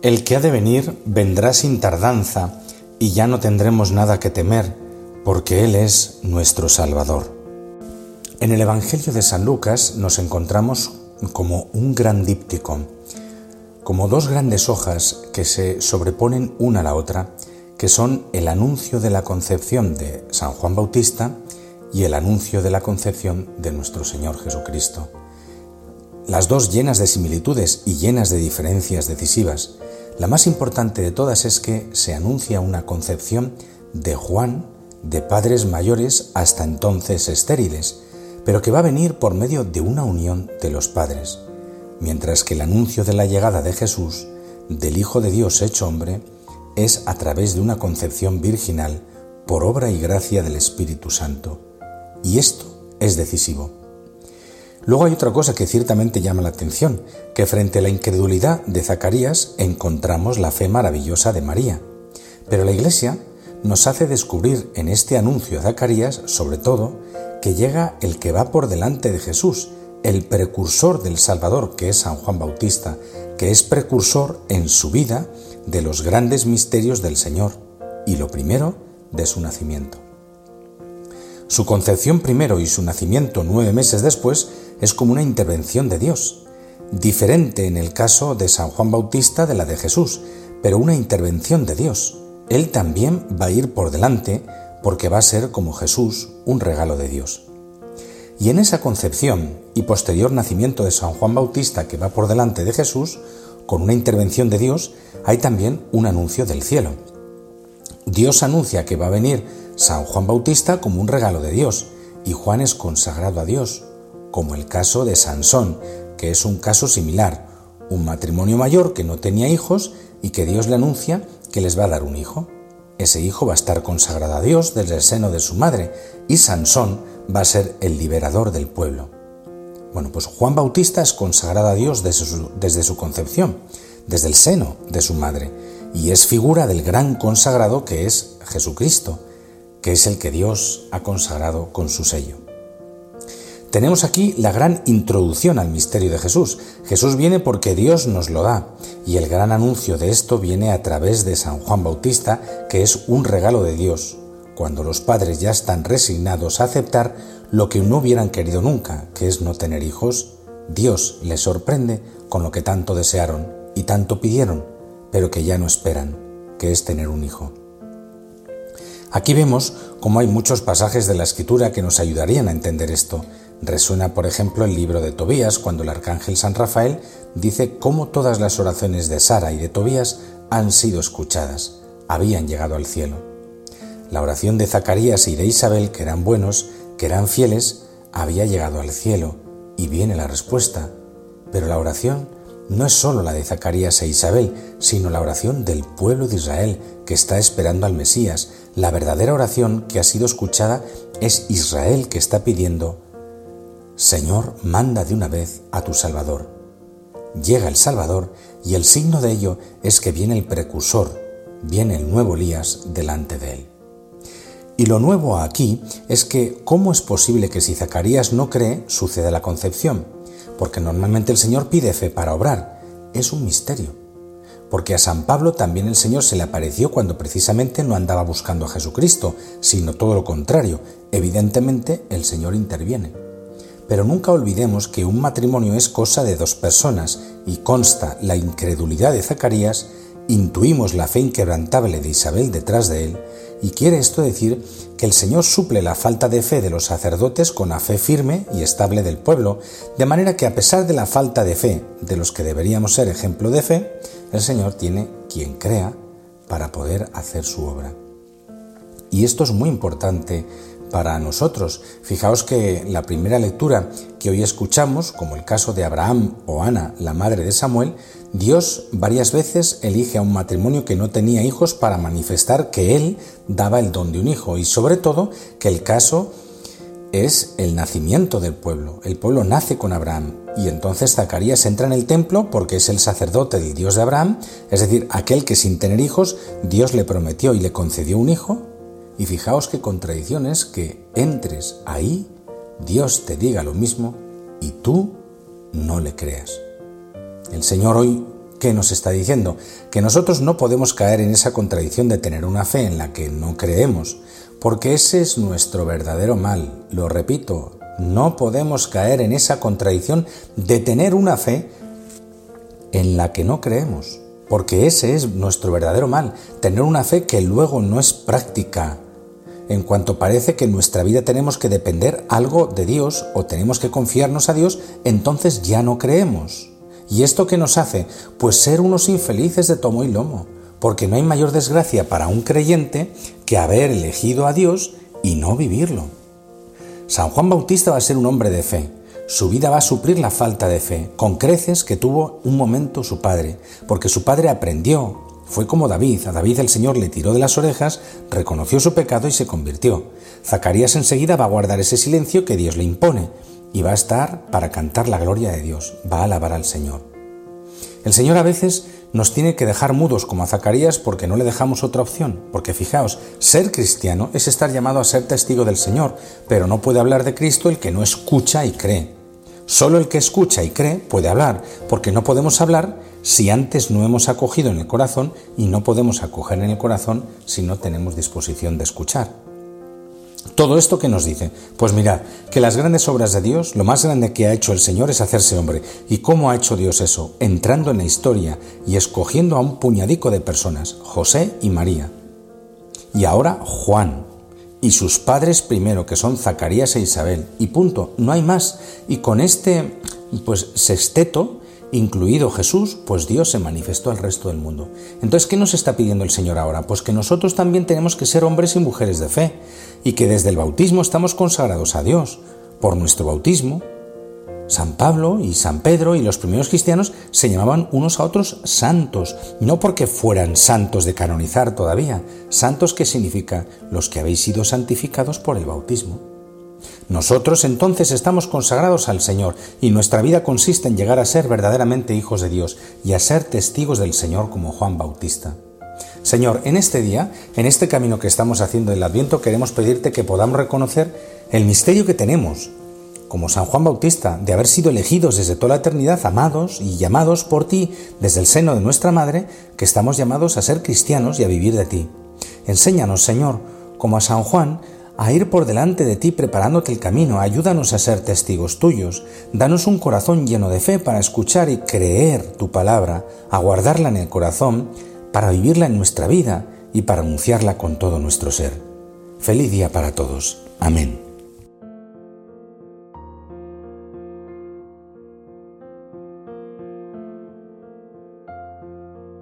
El que ha de venir vendrá sin tardanza, y ya no tendremos nada que temer, porque Él es nuestro Salvador. En el Evangelio de San Lucas nos encontramos como un gran díptico, como dos grandes hojas que se sobreponen una a la otra, que son el anuncio de la concepción de San Juan Bautista y el anuncio de la concepción de nuestro Señor Jesucristo. Las dos llenas de similitudes y llenas de diferencias decisivas. La más importante de todas es que se anuncia una concepción de Juan de padres mayores hasta entonces estériles, pero que va a venir por medio de una unión de los padres, mientras que el anuncio de la llegada de Jesús, del Hijo de Dios hecho hombre, es a través de una concepción virginal por obra y gracia del Espíritu Santo. Y esto es decisivo. Luego hay otra cosa que ciertamente llama la atención, que frente a la incredulidad de Zacarías encontramos la fe maravillosa de María. Pero la Iglesia nos hace descubrir en este anuncio de Zacarías, sobre todo, que llega el que va por delante de Jesús, el precursor del Salvador, que es San Juan Bautista, que es precursor en su vida de los grandes misterios del Señor, y lo primero, de su nacimiento. Su concepción primero y su nacimiento nueve meses después es como una intervención de Dios, diferente en el caso de San Juan Bautista de la de Jesús, pero una intervención de Dios. Él también va a ir por delante porque va a ser como Jesús un regalo de Dios. Y en esa concepción y posterior nacimiento de San Juan Bautista que va por delante de Jesús, con una intervención de Dios, hay también un anuncio del cielo. Dios anuncia que va a venir San Juan Bautista como un regalo de Dios, y Juan es consagrado a Dios, como el caso de Sansón, que es un caso similar, un matrimonio mayor que no tenía hijos y que Dios le anuncia que les va a dar un hijo. Ese hijo va a estar consagrado a Dios desde el seno de su madre y Sansón va a ser el liberador del pueblo. Bueno, pues Juan Bautista es consagrado a Dios desde su, concepción, desde el seno de su madre, y es figura del gran consagrado que es Jesucristo, que es el que Dios ha consagrado con su sello. Tenemos aquí la gran introducción al misterio de Jesús. Jesús viene porque Dios nos lo da y el gran anuncio de esto viene a través de San Juan Bautista, que es un regalo de Dios, cuando los padres ya están resignados a aceptar lo que no hubieran querido nunca, que es no tener hijos, Dios les sorprende con lo que tanto desearon y tanto pidieron, pero que ya no esperan, que es tener un hijo. Aquí vemos cómo hay muchos pasajes de la escritura que nos ayudarían a entender esto, Resuena, por ejemplo, el libro de Tobías, cuando el arcángel San Rafael dice cómo todas las oraciones de Sara y de Tobías han sido escuchadas, habían llegado al cielo. La oración de Zacarías y de Isabel, que eran buenos, que eran fieles, había llegado al cielo, y viene la respuesta. Pero la oración no es sólo la de Zacarías e Isabel, sino la oración del pueblo de Israel que está esperando al Mesías. La verdadera oración que ha sido escuchada es Israel que está pidiendo Señor, manda de una vez a tu Salvador. Llega el Salvador y el signo de ello es que viene el precursor, viene el nuevo Elías delante de él. Y lo nuevo aquí es que cómo es posible que si Zacarías no cree suceda la concepción, porque normalmente el Señor pide fe para obrar, es un misterio. Porque a San Pablo también el Señor se le apareció cuando precisamente no andaba buscando a Jesucristo, sino todo lo contrario. Evidentemente el Señor interviene. Pero nunca olvidemos que un matrimonio es cosa de dos personas y consta la incredulidad de Zacarías, intuimos la fe inquebrantable de Isabel detrás de él, y quiere esto decir que el Señor suple la falta de fe de los sacerdotes con la fe firme y estable del pueblo, de manera que a pesar de la falta de fe de los que deberíamos ser ejemplo de fe, el Señor tiene quien crea para poder hacer su obra. Y esto es muy importante para nosotros. Fijaos que la primera lectura que hoy escuchamos, como el caso de Abraham o Ana, la madre de Samuel, Dios varias veces elige a un matrimonio que no tenía hijos para manifestar que Él daba el don de un hijo y sobre todo que el caso es el nacimiento del pueblo. El pueblo nace con Abraham y entonces Zacarías entra en el templo porque es el sacerdote del Dios de Abraham, es decir, aquel que sin tener hijos Dios le prometió y le concedió un hijo y fijaos qué contradicción es que entres ahí, Dios te diga lo mismo y tú no le creas. El Señor hoy ¿Qué nos está diciendo? Que nosotros no podemos caer en esa contradicción de tener una fe en la que no creemos, porque ese es nuestro verdadero mal. Lo repito, no podemos caer en esa contradicción de tener una fe en la que no creemos, porque ese es nuestro verdadero mal, tener una fe que luego no es práctica. En cuanto parece que en nuestra vida tenemos que depender algo de Dios o tenemos que confiarnos a Dios, entonces ya no creemos. ¿Y esto qué nos hace? Pues ser unos infelices de tomo y lomo, porque no hay mayor desgracia para un creyente que haber elegido a Dios y no vivirlo. San Juan Bautista va a ser un hombre de fe. Su vida va a suplir la falta de fe, con creces que tuvo un momento su padre, porque su padre aprendió. Fue como David. A David el Señor le tiró de las orejas, reconoció su pecado y se convirtió. Zacarías enseguida va a guardar ese silencio que Dios le impone, y va a estar para cantar la gloria de Dios, va a alabar al Señor. El Señor a veces nos tiene que dejar mudos como a Zacarías porque no le dejamos otra opción, porque fijaos, ser cristiano es estar llamado a ser testigo del Señor, pero no puede hablar de Cristo el que no escucha y cree. Solo el que escucha y cree puede hablar, porque no podemos hablar si antes no hemos acogido en el corazón y no podemos acoger en el corazón si no tenemos disposición de escuchar. Todo esto que nos dice, pues mirad, que las grandes obras de Dios, lo más grande que ha hecho el Señor es hacerse hombre. ¿Y cómo ha hecho Dios eso? Entrando en la historia y escogiendo a un puñadico de personas, José y María. Y ahora Juan, y sus padres primero, que son Zacarías e Isabel, y punto, no hay más. Y con este, pues, sexteto, incluido Jesús, pues Dios se manifestó al resto del mundo. Entonces, ¿qué nos está pidiendo el Señor ahora? Pues que nosotros también tenemos que ser hombres y mujeres de fe, y que desde el bautismo estamos consagrados a Dios. Por nuestro bautismo, San Pablo y San Pedro y los primeros cristianos se llamaban unos a otros santos, no porque fueran santos de canonizar todavía, santos que significa los que habéis sido santificados por el bautismo. Nosotros entonces estamos consagrados al Señor y nuestra vida consiste en llegar a ser verdaderamente hijos de Dios y a ser testigos del Señor como Juan Bautista. Señor, en este día, en este camino que estamos haciendo del Adviento, queremos pedirte que podamos reconocer el misterio que tenemos, como San Juan Bautista, de haber sido elegidos desde toda la eternidad, amados y llamados por ti desde el seno de nuestra Madre, que estamos llamados a ser cristianos y a vivir de ti. Enséñanos, Señor, como a San Juan, a ir por delante de ti preparándote el camino, ayúdanos a ser testigos tuyos, danos un corazón lleno de fe para escuchar y creer tu palabra, a guardarla en el corazón, para vivirla en nuestra vida y para anunciarla con todo nuestro ser. Feliz día para todos. Amén.